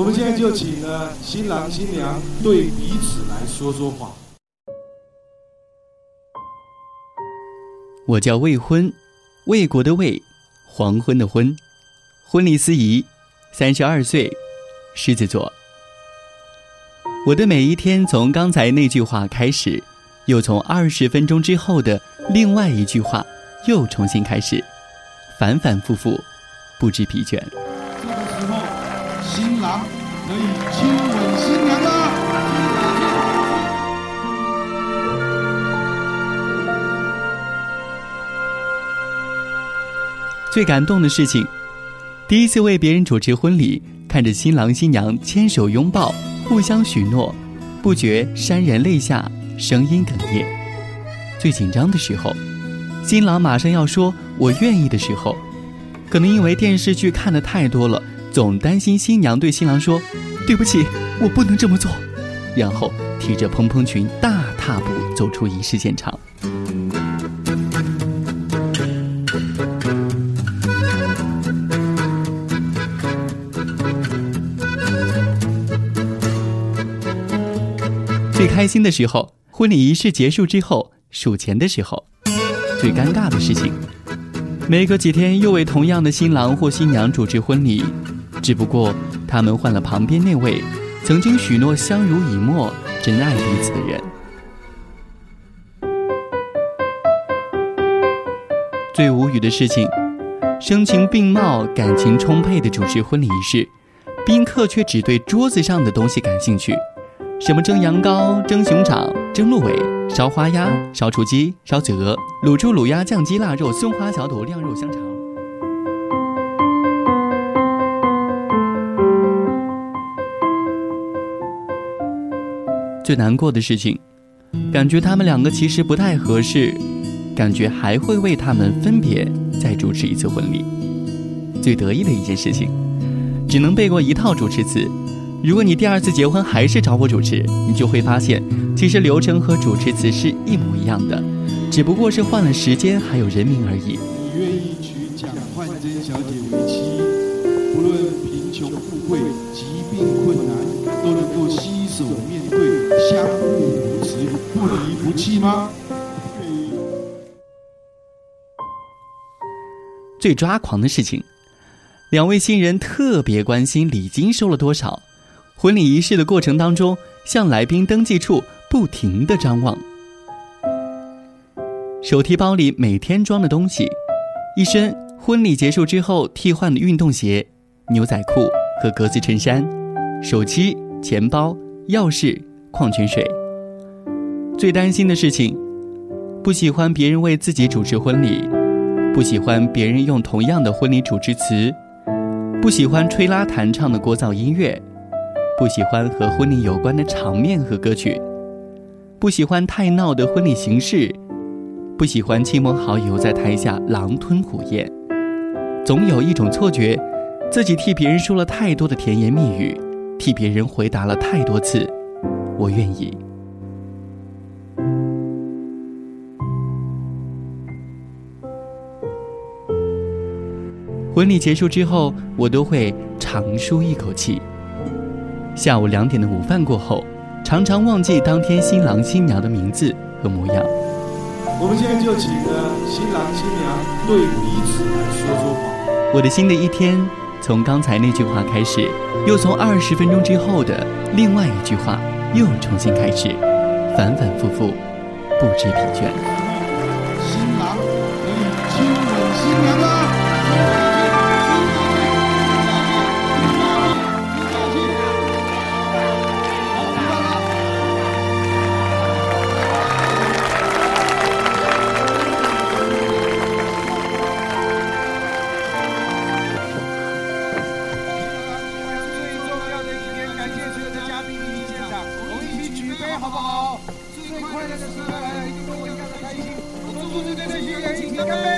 我们现在就请呢新郎新娘对彼此来说说话。我叫未婚，魏国的魏，黄昏的昏，婚礼司仪，三十二岁，狮子座。我的每一天从刚才那句话开始，又从二十分钟之后的另外一句话又重新开始，反反复复，不知疲倦。新郎可以亲吻新娘了。最感动的事情，第一次为别人主持婚礼，看着新郎新娘牵手拥抱。互相许诺，不觉潸然泪下，声音哽咽。最紧张的时候，新郎马上要说“我愿意”的时候，可能因为电视剧看的太多了，总担心新娘对新郎说：“对不起，我不能这么做。”然后提着蓬蓬裙大踏步走出仪式现场。最开心的时候，婚礼仪式结束之后数钱的时候；最尴尬的事情，没隔几天又为同样的新郎或新娘主持婚礼，只不过他们换了旁边那位曾经许诺相濡以沫、真爱彼此的人。最无语的事情，声情并茂、感情充沛的主持婚礼仪式，宾客却只对桌子上的东西感兴趣。什么蒸羊羔、蒸熊掌、蒸鹿尾、烧花鸭、烧雏鸡、烧子鹅、卤猪、卤鸭、酱鸡、腊肉、松花小肚、晾肉香肠。最难过的事情，感觉他们两个其实不太合适，感觉还会为他们分别再主持一次婚礼。最得意的一件事情，只能背过一套主持词。如果你第二次结婚还是找我主持，你就会发现，其实流程和主持词是一模一样的，只不过是换了时间还有人名而已。你愿意娶蒋焕珍小姐为妻，不论贫穷富贵、疾病，手面对，相互扶持，不离不弃吗？最抓狂的事情，两位新人特别关心礼金收了多少。婚礼仪式的过程当中，向来宾登记处不停的张望，手提包里每天装的东西，一身婚礼结束之后替换的运动鞋、牛仔裤和格子衬衫，手机、钱包、钥匙、矿泉水。最担心的事情，不喜欢别人为自己主持婚礼，不喜欢别人用同样的婚礼主持词，不喜欢吹拉弹唱的聒噪音乐。不喜欢和婚礼有关的场面和歌曲，不喜欢太闹的婚礼形式，不喜欢亲朋好友在台下狼吞虎咽，总有一种错觉，自己替别人说了太多的甜言蜜语，替别人回答了太多次“我愿意”。婚礼结束之后，我都会长舒一口气。下午两点的午饭过后，常常忘记当天新郎新娘的名字和模样。我们现在就请呢新郎新娘对彼此来说说话。我的新的一天，从刚才那句话开始，又从二十分钟之后的另外一句话又重新开始，反反复复，不知疲倦。好不好？最快乐的时刻来了跟我一样的开心。我们祝国这些人请干杯